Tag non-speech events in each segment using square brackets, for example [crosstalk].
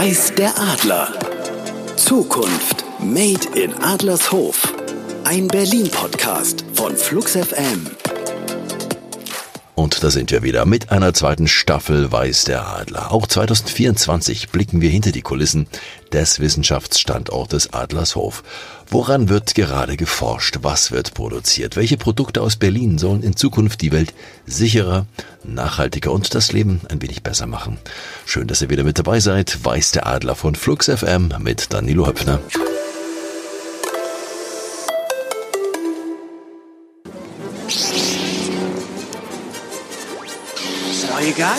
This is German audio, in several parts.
Weiß der Adler. Zukunft Made in Adlershof. Ein Berlin-Podcast von Flux FM. Und da sind wir wieder mit einer zweiten Staffel Weiß der Adler. Auch 2024 blicken wir hinter die Kulissen des Wissenschaftsstandortes Adlershof. Woran wird gerade geforscht? Was wird produziert? Welche Produkte aus Berlin sollen in Zukunft die Welt sicherer, nachhaltiger und das Leben ein wenig besser machen? Schön, dass ihr wieder mit dabei seid. Weiß der Adler von Flux FM mit Danilo Höpfner. You got?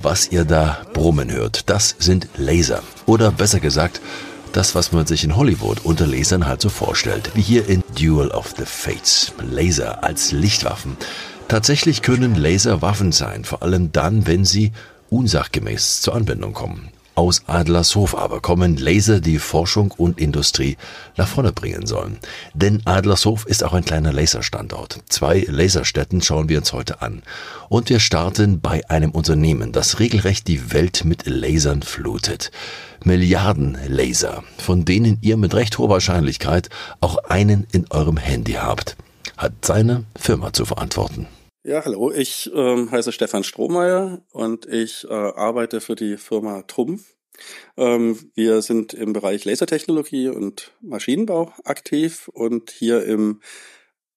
Was ihr da brummen hört, das sind Laser. Oder besser gesagt, das, was man sich in Hollywood unter Lasern halt so vorstellt. Wie hier in Duel of the Fates. Laser als Lichtwaffen. Tatsächlich können Laser Waffen sein, vor allem dann, wenn sie unsachgemäß zur Anwendung kommen. Aus Adlershof aber kommen Laser, die Forschung und Industrie nach vorne bringen sollen. Denn Adlershof ist auch ein kleiner Laserstandort. Zwei Laserstätten schauen wir uns heute an. Und wir starten bei einem Unternehmen, das regelrecht die Welt mit Lasern flutet. Milliarden Laser, von denen ihr mit recht hoher Wahrscheinlichkeit auch einen in eurem Handy habt, hat seine Firma zu verantworten. Ja, hallo, ich ähm, heiße Stefan Strohmeier und ich äh, arbeite für die Firma Trumpf. Ähm, wir sind im Bereich Lasertechnologie und Maschinenbau aktiv und hier im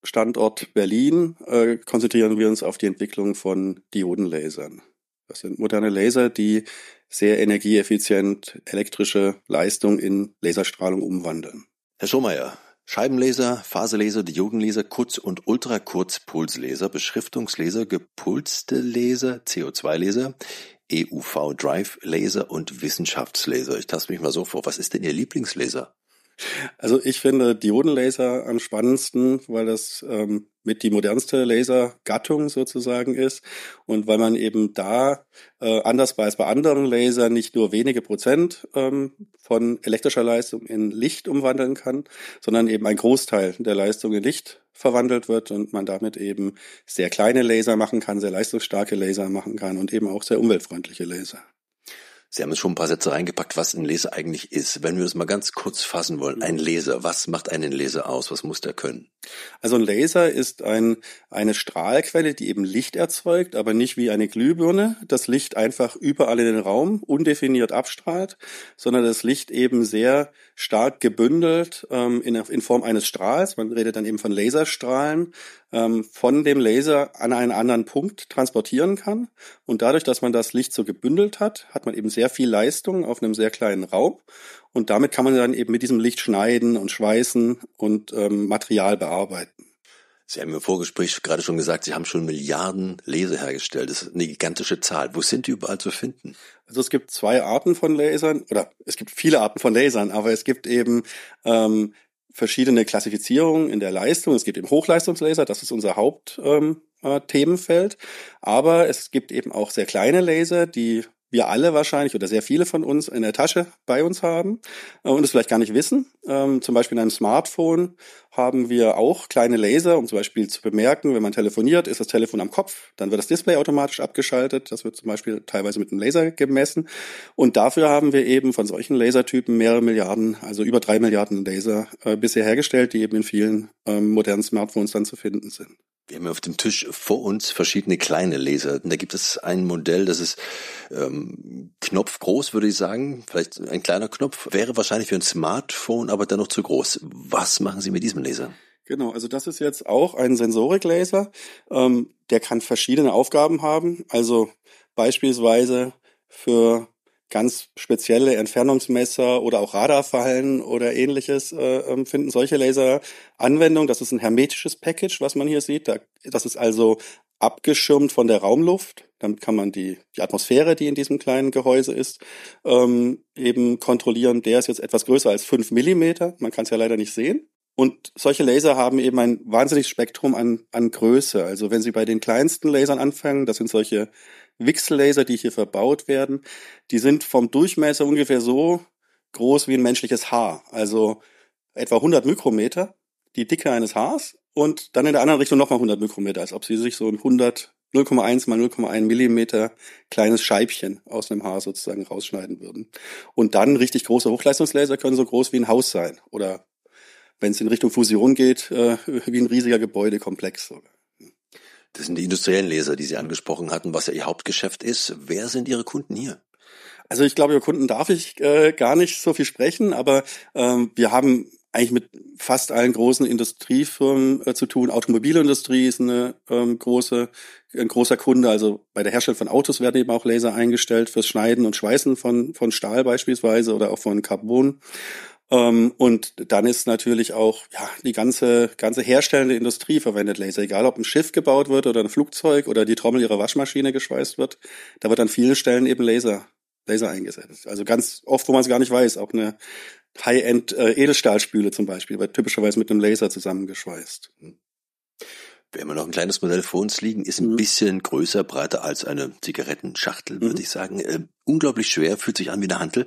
Standort Berlin äh, konzentrieren wir uns auf die Entwicklung von Diodenlasern. Das sind moderne Laser, die sehr energieeffizient elektrische Leistung in Laserstrahlung umwandeln. Herr Strohmeier, Scheibenlaser, Phasenlaser, Diodenlaser, Kurz- und Ultrakurzpulslaser, Beschriftungslaser, gepulste Laser, CO2-Laser, EUV-Drive-Laser und Wissenschaftslaser. Ich taste mich mal so vor. Was ist denn Ihr Lieblingslaser? Also ich finde Diodenlaser am spannendsten, weil das ähm, mit die modernste Lasergattung sozusagen ist und weil man eben da äh, anders als bei anderen Lasern nicht nur wenige Prozent ähm, von elektrischer Leistung in Licht umwandeln kann, sondern eben ein Großteil der Leistung in Licht verwandelt wird und man damit eben sehr kleine Laser machen kann, sehr leistungsstarke Laser machen kann und eben auch sehr umweltfreundliche Laser. Sie haben jetzt schon ein paar Sätze reingepackt, was ein Laser eigentlich ist. Wenn wir es mal ganz kurz fassen wollen, ein Laser, was macht einen Laser aus? Was muss der können? Also ein Laser ist ein, eine Strahlquelle, die eben Licht erzeugt, aber nicht wie eine Glühbirne, das Licht einfach überall in den Raum undefiniert abstrahlt, sondern das Licht eben sehr stark gebündelt ähm, in, in Form eines Strahls. Man redet dann eben von Laserstrahlen, ähm, von dem Laser an einen anderen Punkt transportieren kann. Und dadurch, dass man das Licht so gebündelt hat, hat man eben sehr viel Leistung auf einem sehr kleinen Raum. Und damit kann man dann eben mit diesem Licht schneiden und schweißen und ähm, Material bearbeiten. Sie haben im Vorgespräch gerade schon gesagt, Sie haben schon Milliarden Laser hergestellt. Das ist eine gigantische Zahl. Wo sind die überall zu finden? Also es gibt zwei Arten von Lasern, oder es gibt viele Arten von Lasern, aber es gibt eben ähm, verschiedene Klassifizierungen in der Leistung. Es gibt eben Hochleistungslaser, das ist unser Hauptthemenfeld. Ähm, aber es gibt eben auch sehr kleine Laser, die wir alle wahrscheinlich oder sehr viele von uns in der Tasche bei uns haben äh, und es vielleicht gar nicht wissen. Ähm, zum Beispiel in einem Smartphone haben wir auch kleine Laser, um zum Beispiel zu bemerken, wenn man telefoniert, ist das Telefon am Kopf, dann wird das Display automatisch abgeschaltet. Das wird zum Beispiel teilweise mit einem Laser gemessen. Und dafür haben wir eben von solchen Lasertypen mehrere Milliarden, also über drei Milliarden Laser äh, bisher hergestellt, die eben in vielen ähm, modernen Smartphones dann zu finden sind. Wir haben auf dem Tisch vor uns verschiedene kleine Laser. Da gibt es ein Modell, das ist ähm, knopfgroß, würde ich sagen. Vielleicht ein kleiner Knopf. Wäre wahrscheinlich für ein Smartphone, aber dennoch zu groß. Was machen Sie mit diesem Laser? Genau, also das ist jetzt auch ein Sensoriklaser. Ähm, der kann verschiedene Aufgaben haben. Also beispielsweise für ganz spezielle Entfernungsmesser oder auch Radarfallen oder ähnliches äh, ähm, finden solche Laser Anwendung. Das ist ein hermetisches Package, was man hier sieht. das ist also abgeschirmt von der Raumluft. Damit kann man die, die Atmosphäre, die in diesem kleinen Gehäuse ist, ähm, eben kontrollieren. Der ist jetzt etwas größer als fünf Millimeter. Man kann es ja leider nicht sehen. Und solche Laser haben eben ein wahnsinniges Spektrum an, an Größe. Also wenn Sie bei den kleinsten Lasern anfangen, das sind solche Wixel-Laser, die hier verbaut werden, die sind vom Durchmesser ungefähr so groß wie ein menschliches Haar, also etwa 100 Mikrometer. die Dicke eines Haars und dann in der anderen Richtung nochmal 100 Mikrometer, als ob sie sich so ein 100 0,1 mal 0,1 Millimeter kleines Scheibchen aus einem Haar sozusagen rausschneiden würden. Und dann richtig große Hochleistungslaser können so groß wie ein Haus sein oder wenn es in Richtung Fusion geht, äh, wie ein riesiger Gebäudekomplex sogar. Das sind die industriellen Laser, die Sie angesprochen hatten, was ja Ihr Hauptgeschäft ist. Wer sind Ihre Kunden hier? Also ich glaube, über Kunden darf ich äh, gar nicht so viel sprechen, aber ähm, wir haben eigentlich mit fast allen großen Industriefirmen äh, zu tun. Automobilindustrie ist eine ähm, große, ein großer Kunde. Also bei der Herstellung von Autos werden eben auch Laser eingestellt fürs Schneiden und Schweißen von, von Stahl beispielsweise oder auch von Carbon. Ähm, und dann ist natürlich auch ja, die ganze, ganze herstellende Industrie verwendet Laser. Egal ob ein Schiff gebaut wird oder ein Flugzeug oder die Trommel ihrer Waschmaschine geschweißt wird, da wird an vielen Stellen eben Laser Laser eingesetzt. Also ganz oft, wo man es gar nicht weiß, auch eine High-End äh, Edelstahlspüle zum Beispiel, wird typischerweise mit einem Laser zusammengeschweißt. Hm. Wir haben noch ein kleines Modell vor uns liegen, ist ein mhm. bisschen größer, breiter als eine Zigarettenschachtel, mhm. würde ich sagen. Äh, unglaublich schwer, fühlt sich an wie eine Hantel.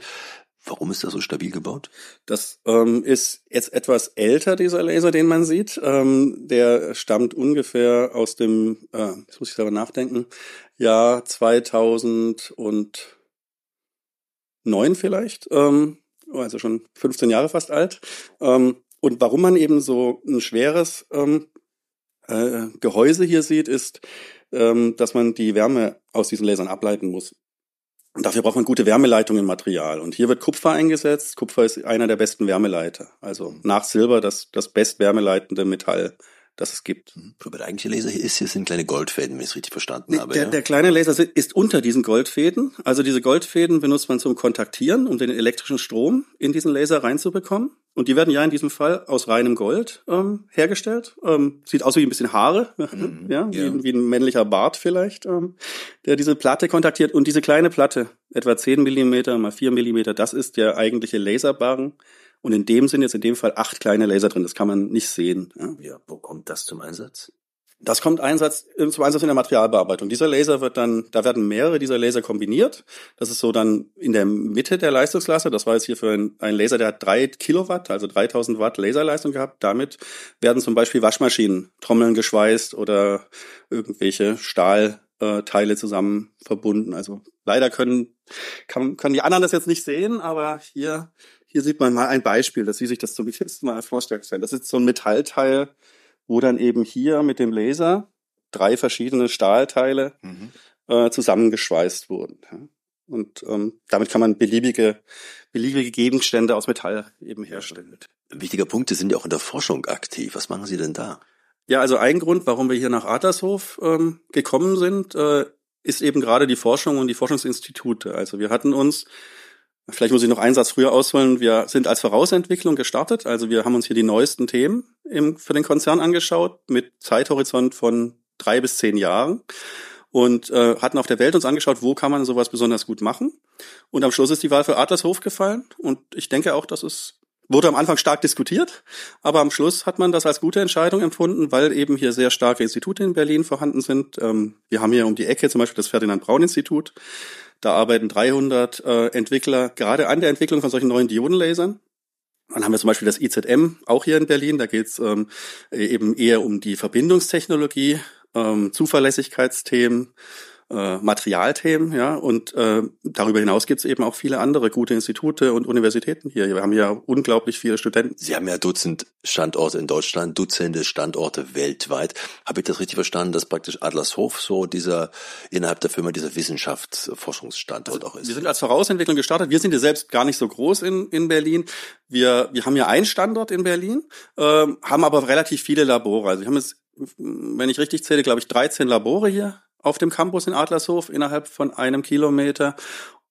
Warum ist das so stabil gebaut? Das ähm, ist jetzt etwas älter, dieser Laser, den man sieht. Ähm, der stammt ungefähr aus dem, äh, jetzt muss ich selber nachdenken, Jahr 2009 vielleicht. Ähm, also schon 15 Jahre fast alt. Ähm, und warum man eben so ein schweres ähm, äh, Gehäuse hier sieht, ist, ähm, dass man die Wärme aus diesen Lasern ableiten muss. Und dafür braucht man gute Wärmeleitungen im Material. Und hier wird Kupfer eingesetzt. Kupfer ist einer der besten Wärmeleiter. Also nach Silber das, das best wärmeleitende Metall das es gibt. Mhm. Aber der eigentliche Laser hier ist, hier sind kleine Goldfäden, wenn ich es richtig verstanden habe. Der, ja? der kleine Laser ist unter diesen Goldfäden. Also diese Goldfäden benutzt man zum Kontaktieren, um den elektrischen Strom in diesen Laser reinzubekommen. Und die werden ja in diesem Fall aus reinem Gold ähm, hergestellt. Ähm, sieht aus wie ein bisschen Haare, [laughs] mhm, ja, ja. Wie, wie, ein männlicher Bart vielleicht, ähm, der diese Platte kontaktiert. Und diese kleine Platte, etwa 10 Millimeter mal 4 Millimeter, das ist der eigentliche Laserbarren, und in dem sind jetzt in dem Fall acht kleine Laser drin. Das kann man nicht sehen. Ja, ja wo kommt das zum Einsatz? Das kommt Einsatz, äh, zum Einsatz in der Materialbearbeitung. Dieser Laser wird dann, da werden mehrere dieser Laser kombiniert. Das ist so dann in der Mitte der Leistungsklasse. Das war jetzt hier für ein, ein Laser, der hat drei Kilowatt, also 3000 Watt Laserleistung gehabt. Damit werden zum Beispiel Waschmaschinen, Trommeln geschweißt oder irgendwelche Stahlteile zusammen verbunden. Also leider können, kann, können die anderen das jetzt nicht sehen, aber hier hier sieht man mal ein Beispiel, dass Sie sich das zum letzten Mal vorstellen können. Das ist so ein Metallteil, wo dann eben hier mit dem Laser drei verschiedene Stahlteile mhm. äh, zusammengeschweißt wurden. Und ähm, damit kann man beliebige, beliebige Gegenstände aus Metall eben herstellen. Ein wichtiger Punkt, Sie sind ja auch in der Forschung aktiv. Was machen Sie denn da? Ja, also ein Grund, warum wir hier nach Adlershof ähm, gekommen sind, äh, ist eben gerade die Forschung und die Forschungsinstitute. Also wir hatten uns Vielleicht muss ich noch einen Satz früher ausholen. Wir sind als Vorausentwicklung gestartet. Also wir haben uns hier die neuesten Themen im, für den Konzern angeschaut mit Zeithorizont von drei bis zehn Jahren und äh, hatten auf der Welt uns angeschaut, wo kann man sowas besonders gut machen. Und am Schluss ist die Wahl für Adlershof gefallen. Und ich denke auch, dass es wurde am Anfang stark diskutiert, aber am Schluss hat man das als gute Entscheidung empfunden, weil eben hier sehr starke Institute in Berlin vorhanden sind. Ähm, wir haben hier um die Ecke zum Beispiel das Ferdinand Braun Institut. Da arbeiten 300 äh, Entwickler gerade an der Entwicklung von solchen neuen Diodenlasern. Dann haben wir zum Beispiel das IZM, auch hier in Berlin. Da geht es ähm, eben eher um die Verbindungstechnologie, ähm, Zuverlässigkeitsthemen, äh, Materialthemen, ja, und äh, darüber hinaus gibt es eben auch viele andere gute Institute und Universitäten hier. Wir haben ja unglaublich viele Studenten. Sie haben ja Dutzend Standorte in Deutschland, Dutzende Standorte weltweit. Habe ich das richtig verstanden, dass praktisch Adlershof so dieser innerhalb der Firma dieser Wissenschaftsforschungsstandort also, auch ist? Wir sind als Vorausentwicklung gestartet. Wir sind ja selbst gar nicht so groß in, in Berlin. Wir, wir haben ja einen Standort in Berlin, äh, haben aber relativ viele Labore. Also wir haben jetzt, wenn ich richtig zähle, glaube ich, 13 Labore hier auf dem Campus in Adlershof innerhalb von einem Kilometer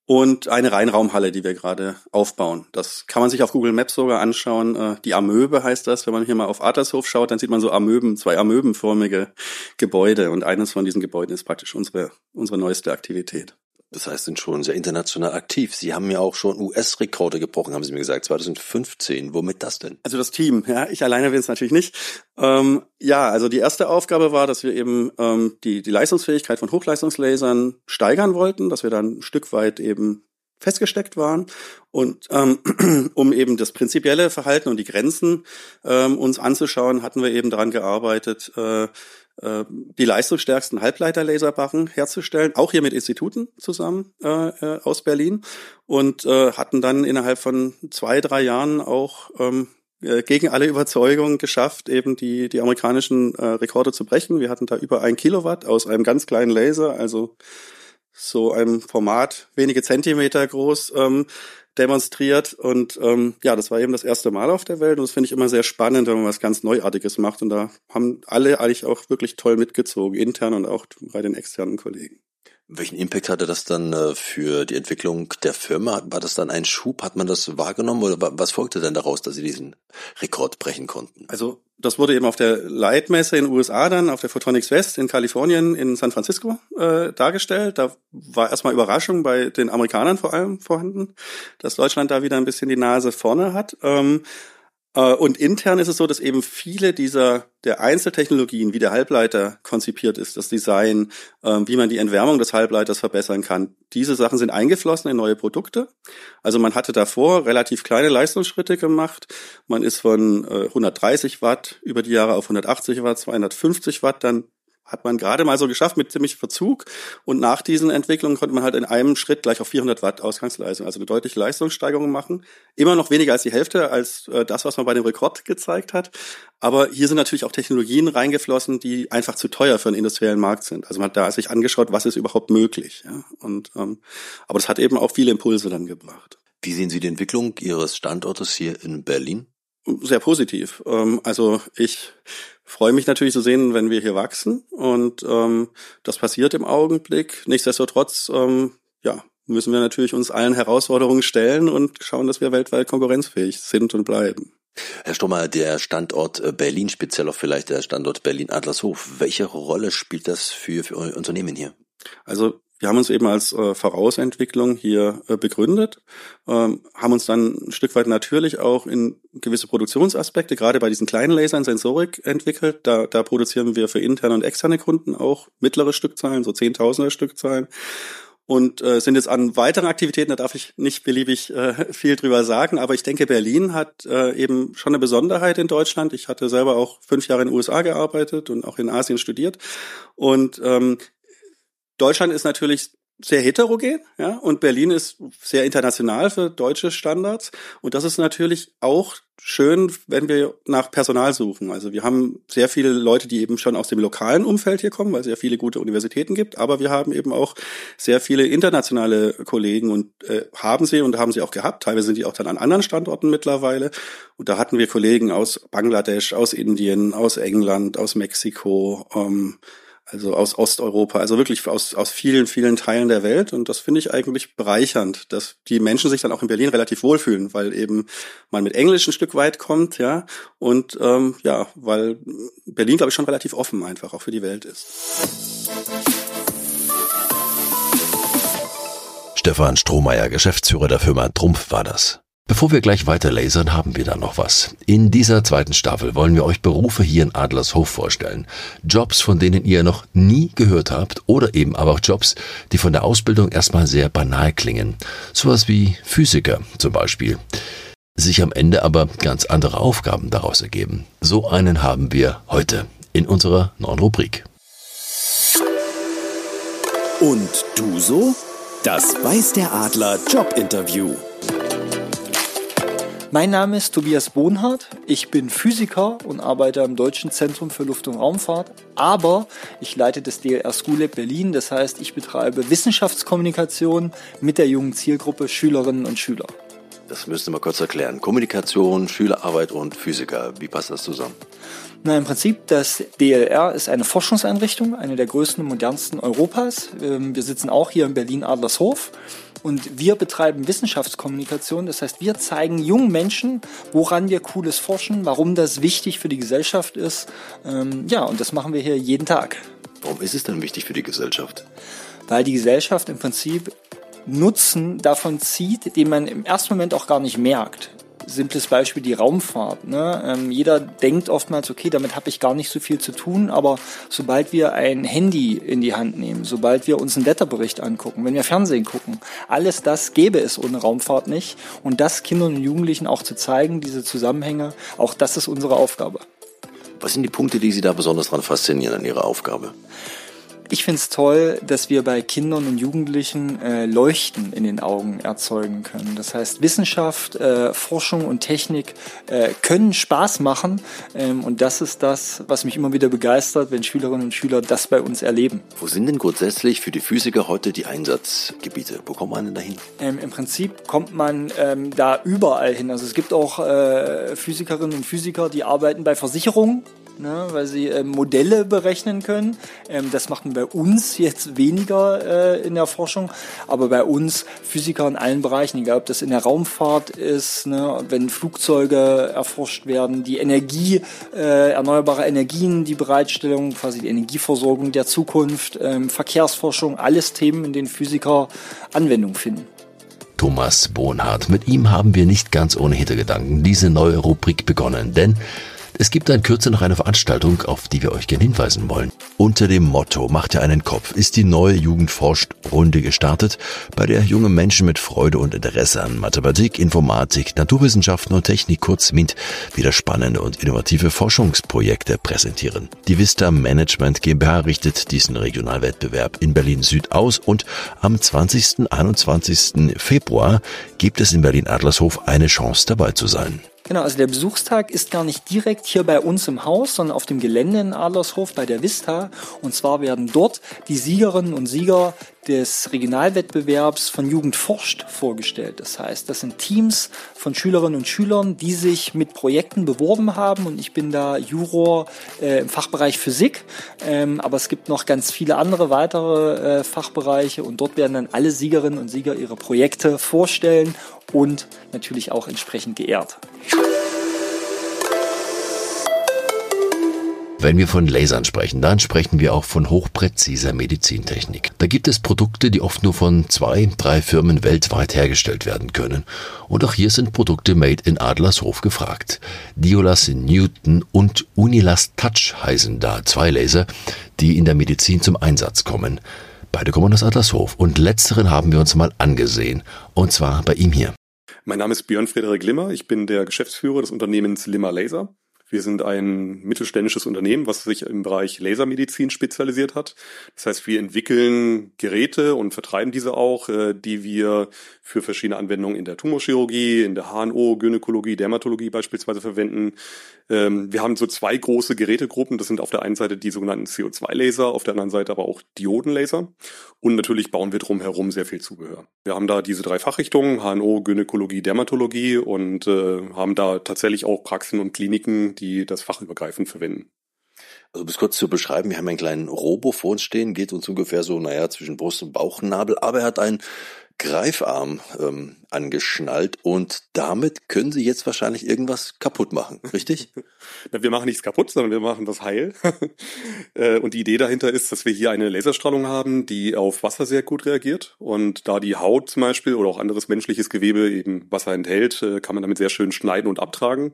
und eine Reinraumhalle, die wir gerade aufbauen. Das kann man sich auf Google Maps sogar anschauen. Äh, die Amöbe heißt das. Wenn man hier mal auf Adlershof schaut, dann sieht man so Amöben, zwei Amöbenförmige Gebäude. Und eines von diesen Gebäuden ist praktisch unsere, unsere neueste Aktivität. Das heißt, sind schon sehr international aktiv. Sie haben ja auch schon US-Rekorde gebrochen, haben Sie mir gesagt, 2015. Womit das denn? Also das Team, ja, ich alleine will es natürlich nicht. Ähm, ja, also die erste Aufgabe war, dass wir eben ähm, die, die Leistungsfähigkeit von Hochleistungslasern steigern wollten, dass wir dann ein Stück weit eben festgesteckt waren. Und ähm, [clears throat] um eben das prinzipielle Verhalten und die Grenzen ähm, uns anzuschauen, hatten wir eben daran gearbeitet, äh, äh, die leistungsstärksten Halbleiterlaserbarren herzustellen, auch hier mit Instituten zusammen äh, äh, aus Berlin und äh, hatten dann innerhalb von zwei, drei Jahren auch ähm, äh, gegen alle Überzeugungen geschafft, eben die, die amerikanischen äh, Rekorde zu brechen. Wir hatten da über ein Kilowatt aus einem ganz kleinen Laser, also so einem Format wenige Zentimeter groß, ähm, demonstriert. Und ähm, ja, das war eben das erste Mal auf der Welt. Und das finde ich immer sehr spannend, wenn man was ganz Neuartiges macht. Und da haben alle eigentlich auch wirklich toll mitgezogen, intern und auch bei den externen Kollegen. Welchen Impact hatte das dann äh, für die Entwicklung der Firma? War das dann ein Schub? Hat man das wahrgenommen oder was folgte denn daraus, dass Sie diesen Rekord brechen konnten? Also das wurde eben auf der Leitmesse in den USA dann, auf der Photonics West in Kalifornien, in San Francisco äh, dargestellt. Da war erstmal Überraschung bei den Amerikanern vor allem vorhanden, dass Deutschland da wieder ein bisschen die Nase vorne hat. Ähm, äh, und intern ist es so, dass eben viele dieser der Einzeltechnologien, wie der Halbleiter konzipiert ist, das Design, ähm, wie man die Entwärmung des Halbleiters verbessern kann, diese Sachen sind eingeflossen in neue Produkte. Also man hatte davor relativ kleine Leistungsschritte gemacht. Man ist von 130 äh, Watt über die Jahre auf 180 Watt, 250 Watt dann hat man gerade mal so geschafft mit ziemlich Verzug. Und nach diesen Entwicklungen konnte man halt in einem Schritt gleich auf 400 Watt Ausgangsleistung, also eine deutliche Leistungssteigerung machen. Immer noch weniger als die Hälfte als äh, das, was man bei dem Rekord gezeigt hat. Aber hier sind natürlich auch Technologien reingeflossen, die einfach zu teuer für einen industriellen Markt sind. Also man hat da sich angeschaut, was ist überhaupt möglich. Ja? Und ähm, aber das hat eben auch viele Impulse dann gebracht. Wie sehen Sie die Entwicklung Ihres Standortes hier in Berlin? Sehr positiv. Ähm, also ich freue mich natürlich zu sehen, wenn wir hier wachsen und ähm, das passiert im Augenblick. Nichtsdestotrotz, ähm, ja, müssen wir natürlich uns allen Herausforderungen stellen und schauen, dass wir weltweit konkurrenzfähig sind und bleiben. Herr Stommer, der Standort äh, Berlin, speziell auch vielleicht der Standort Berlin-Adlershof, welche Rolle spielt das für, für euer Unternehmen hier? Also wir haben uns eben als äh, Vorausentwicklung hier äh, begründet, ähm, haben uns dann ein Stück weit natürlich auch in gewisse Produktionsaspekte, gerade bei diesen kleinen Lasern, Sensorik entwickelt. Da, da produzieren wir für interne und externe Kunden auch mittlere Stückzahlen, so Zehntausender Stückzahlen und äh, sind jetzt an weiteren Aktivitäten, da darf ich nicht beliebig äh, [laughs] viel drüber sagen, aber ich denke, Berlin hat äh, eben schon eine Besonderheit in Deutschland. Ich hatte selber auch fünf Jahre in den USA gearbeitet und auch in Asien studiert und ähm, Deutschland ist natürlich sehr heterogen, ja, und Berlin ist sehr international für deutsche Standards. Und das ist natürlich auch schön, wenn wir nach Personal suchen. Also wir haben sehr viele Leute, die eben schon aus dem lokalen Umfeld hier kommen, weil es ja viele gute Universitäten gibt. Aber wir haben eben auch sehr viele internationale Kollegen und äh, haben sie und haben sie auch gehabt. Teilweise sind die auch dann an anderen Standorten mittlerweile. Und da hatten wir Kollegen aus Bangladesch, aus Indien, aus England, aus Mexiko. Ähm, also aus Osteuropa, also wirklich aus, aus vielen, vielen Teilen der Welt. Und das finde ich eigentlich bereichernd, dass die Menschen sich dann auch in Berlin relativ wohlfühlen, weil eben man mit Englisch ein Stück weit kommt, ja. Und ähm, ja, weil Berlin, glaube ich, schon relativ offen einfach auch für die Welt ist. Stefan Strohmeier, Geschäftsführer der Firma Trumpf war das. Bevor wir gleich weiter lasern, haben wir da noch was. In dieser zweiten Staffel wollen wir euch Berufe hier in Adlershof vorstellen. Jobs, von denen ihr noch nie gehört habt oder eben aber auch Jobs, die von der Ausbildung erstmal sehr banal klingen. Sowas wie Physiker zum Beispiel. Sich am Ende aber ganz andere Aufgaben daraus ergeben. So einen haben wir heute in unserer neuen Rubrik. Und du so? Das weiß der Adler Jobinterview. Mein Name ist Tobias Bohnhardt. Ich bin Physiker und arbeite am Deutschen Zentrum für Luft- und Raumfahrt. Aber ich leite das DLR School Lab Berlin. Das heißt, ich betreibe Wissenschaftskommunikation mit der jungen Zielgruppe Schülerinnen und Schüler. Das müsste mal kurz erklären. Kommunikation, Schülerarbeit und Physiker. Wie passt das zusammen? Na, im Prinzip, das DLR ist eine Forschungseinrichtung, eine der größten und modernsten Europas. Ähm, wir sitzen auch hier in Berlin-Adlershof und wir betreiben Wissenschaftskommunikation. Das heißt, wir zeigen jungen Menschen, woran wir Cooles forschen, warum das wichtig für die Gesellschaft ist. Ähm, ja, und das machen wir hier jeden Tag. Warum ist es denn wichtig für die Gesellschaft? Weil die Gesellschaft im Prinzip Nutzen davon zieht, den man im ersten Moment auch gar nicht merkt. Simples Beispiel die Raumfahrt. Ne? Ähm, jeder denkt oftmals, okay, damit habe ich gar nicht so viel zu tun, aber sobald wir ein Handy in die Hand nehmen, sobald wir uns einen Wetterbericht angucken, wenn wir Fernsehen gucken, alles das gäbe es ohne Raumfahrt nicht. Und das Kindern und Jugendlichen auch zu zeigen, diese Zusammenhänge, auch das ist unsere Aufgabe. Was sind die Punkte, die Sie da besonders daran faszinieren an Ihrer Aufgabe? Ich finde es toll, dass wir bei Kindern und Jugendlichen äh, Leuchten in den Augen erzeugen können. Das heißt, Wissenschaft, äh, Forschung und Technik äh, können Spaß machen. Ähm, und das ist das, was mich immer wieder begeistert, wenn Schülerinnen und Schüler das bei uns erleben. Wo sind denn grundsätzlich für die Physiker heute die Einsatzgebiete? Wo kommt man denn dahin? Ähm, Im Prinzip kommt man ähm, da überall hin. Also es gibt auch äh, Physikerinnen und Physiker, die arbeiten bei Versicherungen ne, weil sie äh, Modelle berechnen können. Ähm, das macht man bei uns jetzt weniger äh, in der Forschung, aber bei uns Physiker in allen Bereichen, egal ob das in der Raumfahrt ist, ne, wenn Flugzeuge erforscht werden, die Energie, äh, erneuerbare Energien, die Bereitstellung, quasi die Energieversorgung der Zukunft, ähm, Verkehrsforschung, alles Themen, in denen Physiker Anwendung finden. Thomas Bohnhardt. Mit ihm haben wir nicht ganz ohne Hintergedanken diese neue Rubrik begonnen, denn es gibt in Kürze noch eine Veranstaltung, auf die wir euch gerne hinweisen wollen. Unter dem Motto Macht ihr einen Kopf ist die neue Jugendforscht Runde gestartet, bei der junge Menschen mit Freude und Interesse an Mathematik, Informatik, Naturwissenschaften und Technik kurz MINT wieder spannende und innovative Forschungsprojekte präsentieren. Die Vista Management GmbH richtet diesen Regionalwettbewerb in Berlin Süd aus und am 20. 21. Februar gibt es in Berlin Adlershof eine Chance dabei zu sein. Genau, also der Besuchstag ist gar nicht direkt hier bei uns im Haus, sondern auf dem Gelände in Adlershof bei der Vista. Und zwar werden dort die Siegerinnen und Sieger des Regionalwettbewerbs von Jugend forscht vorgestellt. Das heißt, das sind Teams von Schülerinnen und Schülern, die sich mit Projekten beworben haben und ich bin da Juror äh, im Fachbereich Physik, ähm, aber es gibt noch ganz viele andere weitere äh, Fachbereiche und dort werden dann alle Siegerinnen und Sieger ihre Projekte vorstellen und natürlich auch entsprechend geehrt. Wenn wir von Lasern sprechen, dann sprechen wir auch von hochpräziser Medizintechnik. Da gibt es Produkte, die oft nur von zwei, drei Firmen weltweit hergestellt werden können. Und auch hier sind Produkte made in Adlershof gefragt. Diolas Newton und Unilas Touch heißen da zwei Laser, die in der Medizin zum Einsatz kommen. Beide kommen aus Adlershof und letzteren haben wir uns mal angesehen. Und zwar bei ihm hier. Mein Name ist Björn Frederik Limmer. Ich bin der Geschäftsführer des Unternehmens Limmer Laser. Wir sind ein mittelständisches Unternehmen, was sich im Bereich Lasermedizin spezialisiert hat. Das heißt, wir entwickeln Geräte und vertreiben diese auch, äh, die wir für verschiedene Anwendungen in der Tumorchirurgie, in der HNO, Gynäkologie, Dermatologie beispielsweise verwenden. Ähm, wir haben so zwei große Gerätegruppen. Das sind auf der einen Seite die sogenannten CO2-Laser, auf der anderen Seite aber auch Diodenlaser. Und natürlich bauen wir drumherum sehr viel Zubehör. Wir haben da diese drei Fachrichtungen, HNO, Gynäkologie, Dermatologie und äh, haben da tatsächlich auch Praxen und Kliniken, die das fachübergreifend verwenden. Also bis kurz zu beschreiben, wir haben einen kleinen Robo vor uns stehen, geht uns ungefähr so, naja, zwischen Brust und Bauchnabel, aber er hat einen Greifarm ähm, angeschnallt und damit können sie jetzt wahrscheinlich irgendwas kaputt machen, richtig? [laughs] wir machen nichts kaputt, sondern wir machen das heil. [laughs] Äh, und die Idee dahinter ist, dass wir hier eine Laserstrahlung haben, die auf Wasser sehr gut reagiert. Und da die Haut zum Beispiel oder auch anderes menschliches Gewebe eben Wasser enthält, äh, kann man damit sehr schön schneiden und abtragen.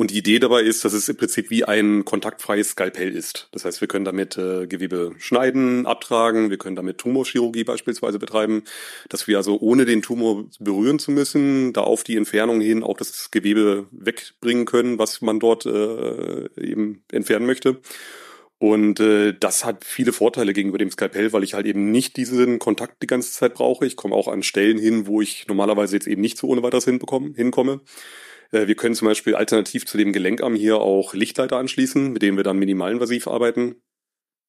Und die Idee dabei ist, dass es im Prinzip wie ein kontaktfreies Skalpell ist. Das heißt, wir können damit äh, Gewebe schneiden, abtragen, wir können damit Tumorchirurgie beispielsweise betreiben, dass wir also ohne den Tumor berühren zu müssen, da auf die Entfernung hin auch das Gewebe wegbringen können, was man dort äh, eben entfernen möchte. Und äh, das hat viele Vorteile gegenüber dem Skalpell, weil ich halt eben nicht diesen Kontakt die ganze Zeit brauche. Ich komme auch an Stellen hin, wo ich normalerweise jetzt eben nicht so ohne weiteres hinbekomme, hinkomme. Äh, wir können zum Beispiel alternativ zu dem Gelenkarm hier auch Lichtleiter anschließen, mit denen wir dann minimalinvasiv arbeiten.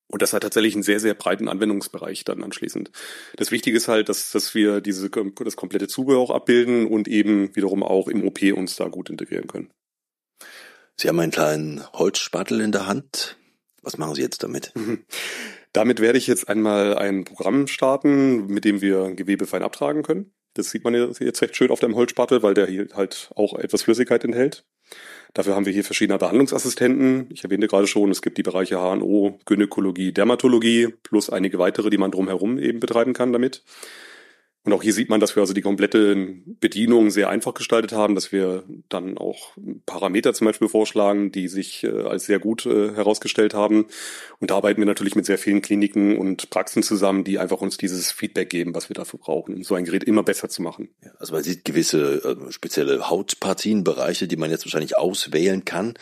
Und das hat tatsächlich einen sehr, sehr breiten Anwendungsbereich dann anschließend. Das Wichtige ist halt, dass, dass wir diese, das komplette Zubehör auch abbilden und eben wiederum auch im OP uns da gut integrieren können. Sie haben einen kleinen Holzspattel in der Hand. Was machen Sie jetzt damit? [laughs] Damit werde ich jetzt einmal ein Programm starten, mit dem wir Gewebe fein abtragen können. Das sieht man jetzt recht schön auf dem Holzspattel, weil der hier halt auch etwas Flüssigkeit enthält. Dafür haben wir hier verschiedene Behandlungsassistenten. Ich erwähnte gerade schon, es gibt die Bereiche HNO, Gynäkologie, Dermatologie plus einige weitere, die man drumherum eben betreiben kann damit. Und auch hier sieht man, dass wir also die komplette Bedienung sehr einfach gestaltet haben, dass wir dann auch Parameter zum Beispiel vorschlagen, die sich äh, als sehr gut äh, herausgestellt haben. Und da arbeiten wir natürlich mit sehr vielen Kliniken und Praxen zusammen, die einfach uns dieses Feedback geben, was wir dafür brauchen, um so ein Gerät immer besser zu machen. Also man sieht gewisse äh, spezielle Hautpartien, Bereiche, die man jetzt wahrscheinlich auswählen kann,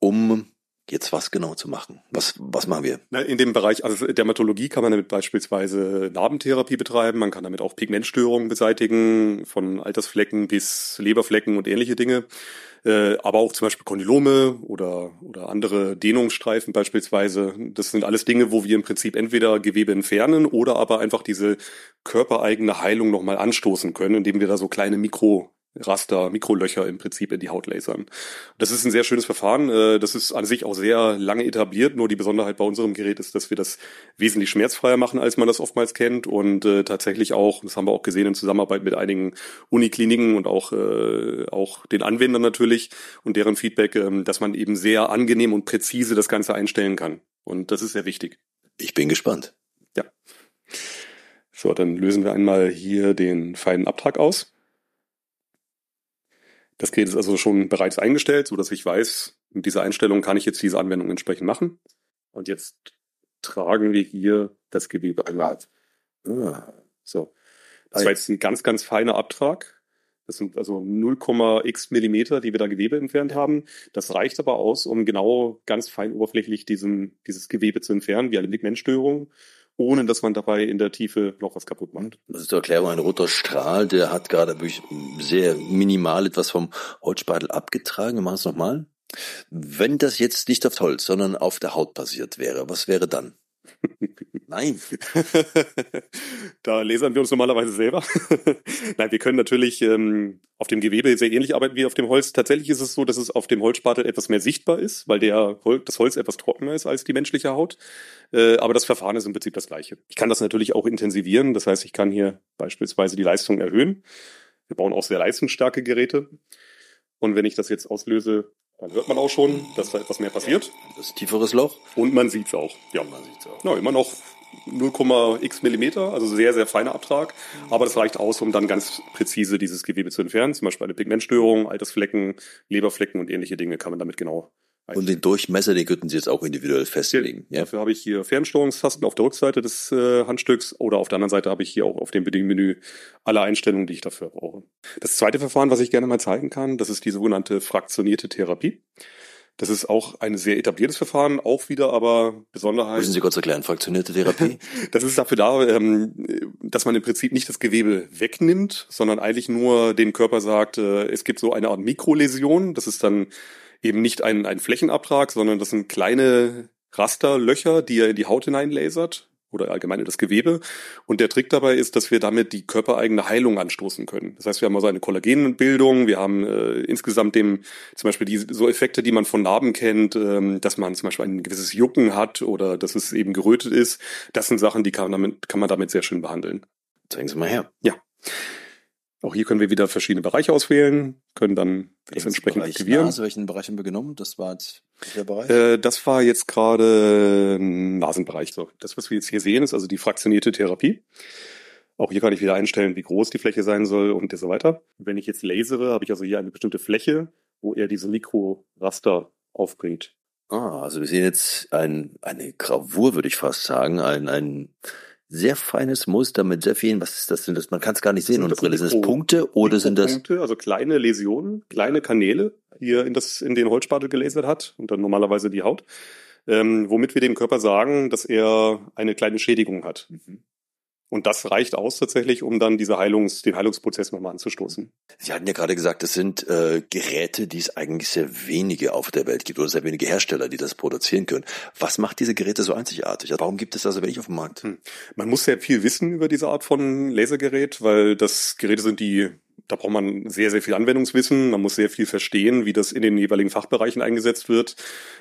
um jetzt was genau zu machen? Was, was machen wir? In dem Bereich also Dermatologie kann man damit beispielsweise Narbentherapie betreiben, man kann damit auch Pigmentstörungen beseitigen, von Altersflecken bis Leberflecken und ähnliche Dinge. Äh, aber auch zum Beispiel Kondylome oder, oder andere Dehnungsstreifen beispielsweise. Das sind alles Dinge, wo wir im Prinzip entweder Gewebe entfernen oder aber einfach diese körpereigene Heilung nochmal anstoßen können, indem wir da so kleine Mikro Raster, Mikrolöcher im Prinzip in die Haut lasern. Das ist ein sehr schönes Verfahren. Äh, das ist an sich auch sehr lange etabliert. Nur die Besonderheit bei unserem Gerät ist, dass wir das wesentlich schmerzfreier machen, als man das oftmals kennt. Und äh, tatsächlich auch, das haben wir auch gesehen in Zusammenarbeit mit einigen Unikliniken und auch, äh, auch den Anwendern natürlich und deren Feedback, ähm, dass man eben sehr angenehm und präzise das Ganze einstellen kann. Und das ist sehr wichtig. Ich bin gespannt. Ja. So, dann lösen wir einmal hier den feinen Abtrag aus. Das Gerät ist also schon bereits eingestellt, so dass ich weiß, mit dieser Einstellung kann ich jetzt diese Anwendung entsprechend machen. Und jetzt tragen wir hier das Gewebe einmal. Ah, so. Das war jetzt ein ganz, ganz feiner Abtrag. Das sind also 0,x Millimeter, die wir da Gewebe entfernt haben. Das reicht aber aus, um genau ganz fein oberflächlich diesen, dieses Gewebe zu entfernen, wie eine Pigmentstörung ohne dass man dabei in der Tiefe noch was kaputt macht. Das ist zur Erklärung ein roter Strahl, der hat gerade wirklich sehr minimal etwas vom Holzspatel abgetragen. Wir machen es nochmal. Wenn das jetzt nicht auf Holz, sondern auf der Haut passiert wäre, was wäre dann? [laughs] Nein. [laughs] da lasern wir uns normalerweise selber. [laughs] Nein, wir können natürlich ähm, auf dem Gewebe sehr ähnlich arbeiten wie auf dem Holz. Tatsächlich ist es so, dass es auf dem Holzspatel etwas mehr sichtbar ist, weil der Hol das Holz etwas trockener ist als die menschliche Haut. Äh, aber das Verfahren ist im Prinzip das gleiche. Ich kann das natürlich auch intensivieren. Das heißt, ich kann hier beispielsweise die Leistung erhöhen. Wir bauen auch sehr leistungsstarke Geräte. Und wenn ich das jetzt auslöse, dann hört man auch schon, dass da etwas mehr passiert. Das tieferes Loch. Und man sieht's auch. Ja, man sieht's auch. Ja, immer noch 0,x Millimeter, also sehr, sehr feiner Abtrag. Aber das reicht aus, um dann ganz präzise dieses Gewebe zu entfernen. Zum Beispiel eine Pigmentstörung, Altersflecken, Leberflecken und ähnliche Dinge kann man damit genau und den Durchmesser, den könnten Sie jetzt auch individuell festlegen. Ja, dafür habe ich hier Fernsteuerungstasten auf der Rückseite des äh, Handstücks oder auf der anderen Seite habe ich hier auch auf dem Bedienmenü alle Einstellungen, die ich dafür brauche. Das zweite Verfahren, was ich gerne mal zeigen kann, das ist die sogenannte fraktionierte Therapie. Das ist auch ein sehr etabliertes Verfahren, auch wieder aber Besonderheit. Müssen Sie kurz erklären, fraktionierte Therapie? [laughs] das ist dafür da, ähm, dass man im Prinzip nicht das Gewebe wegnimmt, sondern eigentlich nur dem Körper sagt, äh, es gibt so eine Art Mikroläsion. Das ist dann eben nicht ein, ein Flächenabtrag, sondern das sind kleine Rasterlöcher, die er in die Haut hineinlasert oder allgemein in das Gewebe. Und der Trick dabei ist, dass wir damit die körpereigene Heilung anstoßen können. Das heißt, wir haben also eine Kollagenbildung, wir haben äh, insgesamt dem zum Beispiel die so Effekte, die man von Narben kennt, ähm, dass man zum Beispiel ein gewisses Jucken hat oder dass es eben gerötet ist. Das sind Sachen, die kann man damit, kann man damit sehr schön behandeln. Zeigen Sie mal her. Ja. Auch hier können wir wieder verschiedene Bereiche auswählen, können dann das entsprechend Bereich aktivieren. Nase, welchen Bereich haben wir genommen? Das war jetzt welcher Bereich? Äh, das war jetzt gerade Nasenbereich. So, das, was wir jetzt hier sehen, ist also die fraktionierte Therapie. Auch hier kann ich wieder einstellen, wie groß die Fläche sein soll und so weiter. Wenn ich jetzt lasere, habe ich also hier eine bestimmte Fläche, wo er diese Mikroraster aufbringt. Ah, also wir sehen jetzt ein, eine Gravur, würde ich fast sagen, ein, ein sehr feines Muster mit sehr vielen, was ist das denn? Das, man kann es gar nicht sehen ohne Brille. Sind das Punkte oder sind das? Punkte, also kleine Läsionen, kleine Kanäle, hier in, das, in den Holzspatel gelasert hat und dann normalerweise die Haut, ähm, womit wir dem Körper sagen, dass er eine kleine Schädigung hat. Mhm. Und das reicht aus tatsächlich, um dann diese Heilungs, den Heilungsprozess nochmal anzustoßen. Sie hatten ja gerade gesagt, es sind äh, Geräte, die es eigentlich sehr wenige auf der Welt gibt oder sehr wenige Hersteller, die das produzieren können. Was macht diese Geräte so einzigartig? Also warum gibt es da so wenig auf dem Markt? Hm. Man muss sehr viel wissen über diese Art von Lasergerät, weil das Geräte sind, die da braucht man sehr, sehr viel Anwendungswissen. Man muss sehr viel verstehen, wie das in den jeweiligen Fachbereichen eingesetzt wird.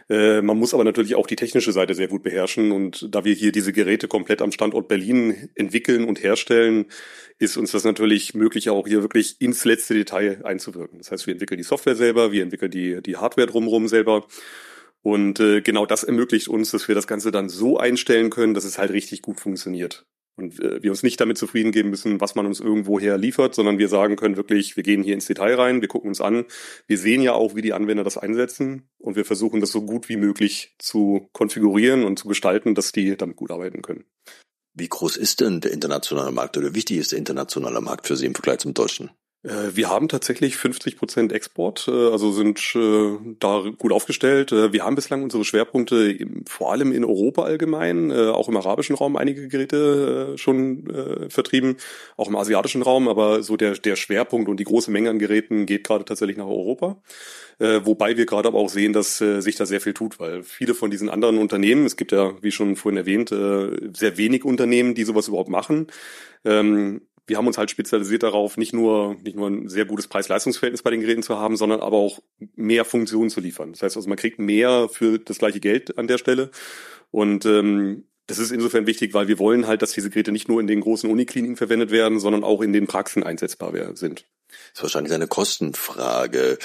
Äh, man muss aber natürlich auch die technische Seite sehr gut beherrschen. Und da wir hier diese Geräte komplett am Standort Berlin entwickeln und herstellen, ist uns das natürlich möglich, auch hier wirklich ins letzte Detail einzuwirken. Das heißt, wir entwickeln die Software selber, wir entwickeln die, die Hardware drumherum selber. Und äh, genau das ermöglicht uns, dass wir das Ganze dann so einstellen können, dass es halt richtig gut funktioniert. Und äh, wir uns nicht damit zufrieden geben müssen, was man uns irgendwoher liefert, sondern wir sagen können wirklich, wir gehen hier ins Detail rein, wir gucken uns an. Wir sehen ja auch, wie die Anwender das einsetzen und wir versuchen das so gut wie möglich zu konfigurieren und zu gestalten, dass die damit gut arbeiten können. Wie groß ist denn der internationale Markt oder wichtig ist der internationale Markt für Sie im Vergleich zum deutschen? Äh, wir haben tatsächlich 50 Prozent Export, äh, also sind äh, da gut aufgestellt. Wir haben bislang unsere Schwerpunkte vor allem in Europa allgemein, auch im arabischen Raum einige Geräte schon vertrieben, auch im asiatischen Raum, aber so der, der Schwerpunkt und die große Menge an Geräten geht gerade tatsächlich nach Europa. Wobei wir gerade aber auch sehen, dass sich da sehr viel tut, weil viele von diesen anderen Unternehmen, es gibt ja, wie schon vorhin erwähnt, sehr wenig Unternehmen, die sowas überhaupt machen ähm, wir haben uns halt spezialisiert darauf, nicht nur, nicht nur ein sehr gutes Preis-Leistungs-Verhältnis bei den Geräten zu haben, sondern aber auch mehr Funktionen zu liefern. Das heißt also, man kriegt mehr für das gleiche Geld an der Stelle. Und ähm, das ist insofern wichtig, weil wir wollen halt, dass diese Geräte nicht nur in den großen Unikliniken verwendet werden, sondern auch in den Praxen einsetzbar sind. Das ist wahrscheinlich eine Kostenfrage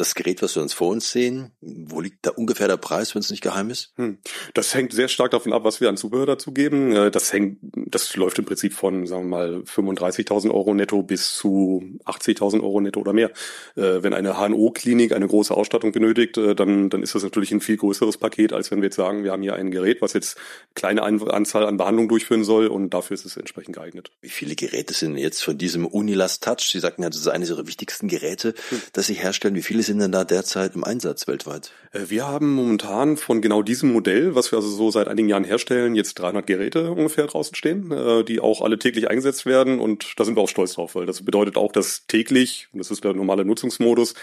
das Gerät, was wir uns vor uns sehen, wo liegt da ungefähr der Preis, wenn es nicht geheim ist? Hm. Das hängt sehr stark davon ab, was wir an Zubehör dazu geben. Äh, das hängt, das läuft im Prinzip von, sagen wir mal, 35.000 Euro netto bis zu 80.000 Euro netto oder mehr. Äh, wenn eine HNO-Klinik eine große Ausstattung benötigt, äh, dann, dann ist das natürlich ein viel größeres Paket, als wenn wir jetzt sagen, wir haben hier ein Gerät, was jetzt kleine Anzahl an Behandlungen durchführen soll und dafür ist es entsprechend geeignet. Wie viele Geräte sind jetzt von diesem Unilast Touch? Sie sagten ja, das ist eines Ihrer wichtigsten Geräte, hm. das Sie herstellen. Wie viele sind denn da derzeit im Einsatz weltweit? Äh, wir haben momentan von genau diesem Modell, was wir also so seit einigen Jahren herstellen, jetzt 300 Geräte ungefähr draußen stehen, äh, die auch alle täglich eingesetzt werden und da sind wir auch stolz drauf, weil das bedeutet auch, dass täglich, und das ist der normale Nutzungsmodus,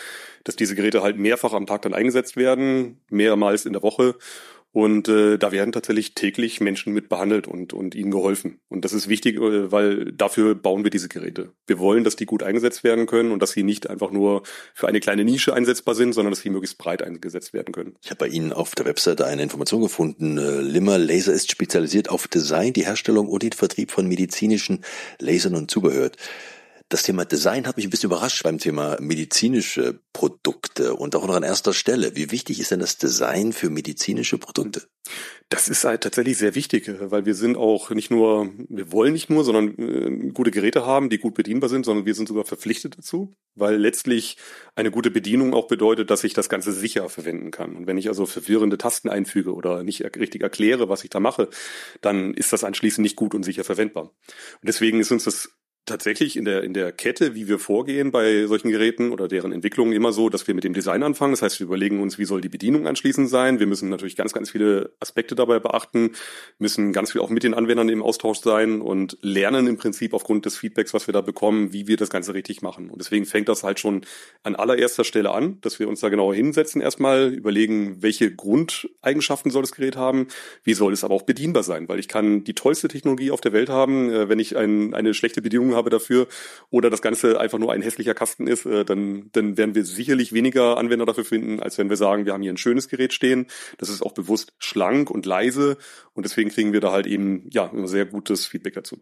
dass diese Geräte halt mehrfach am Tag dann eingesetzt werden, mehrmals in der Woche und äh, da werden tatsächlich täglich Menschen mit behandelt und, und ihnen geholfen. Und das ist wichtig, äh, weil dafür bauen wir diese Geräte. Wir wollen, dass die gut eingesetzt werden können und dass sie nicht einfach nur für eine kleine Nische einsetzbar sind, sondern dass sie möglichst breit eingesetzt werden können. Ich habe bei Ihnen auf der Webseite eine Information gefunden. Äh, Limmer Laser ist spezialisiert auf Design, die Herstellung und den Vertrieb von medizinischen Lasern und Zubehör. Das Thema Design hat mich ein bisschen überrascht beim Thema medizinische Produkte und auch noch an erster Stelle. Wie wichtig ist denn das Design für medizinische Produkte? Das ist halt tatsächlich sehr wichtig, weil wir sind auch nicht nur, wir wollen nicht nur, sondern äh, gute Geräte haben, die gut bedienbar sind, sondern wir sind sogar verpflichtet dazu, weil letztlich eine gute Bedienung auch bedeutet, dass ich das Ganze sicher verwenden kann. Und wenn ich also verwirrende Tasten einfüge oder nicht richtig erkläre, was ich da mache, dann ist das anschließend nicht gut und sicher verwendbar. Und deswegen ist uns das tatsächlich in der, in der Kette, wie wir vorgehen bei solchen Geräten oder deren Entwicklung immer so, dass wir mit dem Design anfangen. Das heißt, wir überlegen uns, wie soll die Bedienung anschließend sein. Wir müssen natürlich ganz, ganz viele Aspekte dabei beachten, müssen ganz viel auch mit den Anwendern im Austausch sein und lernen im Prinzip aufgrund des Feedbacks, was wir da bekommen, wie wir das Ganze richtig machen. Und deswegen fängt das halt schon an allererster Stelle an, dass wir uns da genauer hinsetzen erstmal, überlegen, welche Grundeigenschaften soll das Gerät haben, wie soll es aber auch bedienbar sein, weil ich kann die tollste Technologie auf der Welt haben, äh, wenn ich ein, eine schlechte Bedienung habe dafür oder das Ganze einfach nur ein hässlicher Kasten ist, äh, dann, dann werden wir sicherlich weniger Anwender dafür finden, als wenn wir sagen, wir haben hier ein schönes Gerät stehen. Das ist auch bewusst schlank und leise und deswegen kriegen wir da halt eben ja ein sehr gutes Feedback dazu.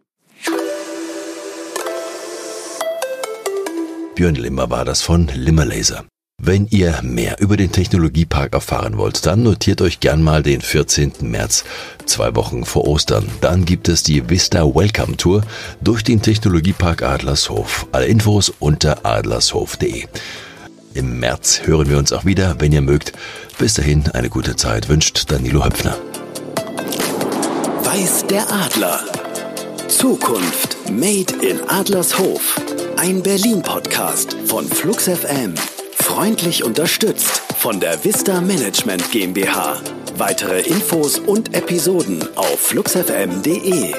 Björn Limmer war das von Limmer Laser. Wenn ihr mehr über den Technologiepark erfahren wollt, dann notiert euch gern mal den 14. März, zwei Wochen vor Ostern. Dann gibt es die Vista Welcome Tour durch den Technologiepark Adlershof. Alle Infos unter adlershof.de. Im März hören wir uns auch wieder, wenn ihr mögt. Bis dahin eine gute Zeit wünscht Danilo Höpfner. Weiß der Adler. Zukunft Made in Adlershof. Ein Berlin-Podcast von Flux FM. Freundlich unterstützt von der Vista Management GmbH. Weitere Infos und Episoden auf fluxfm.de.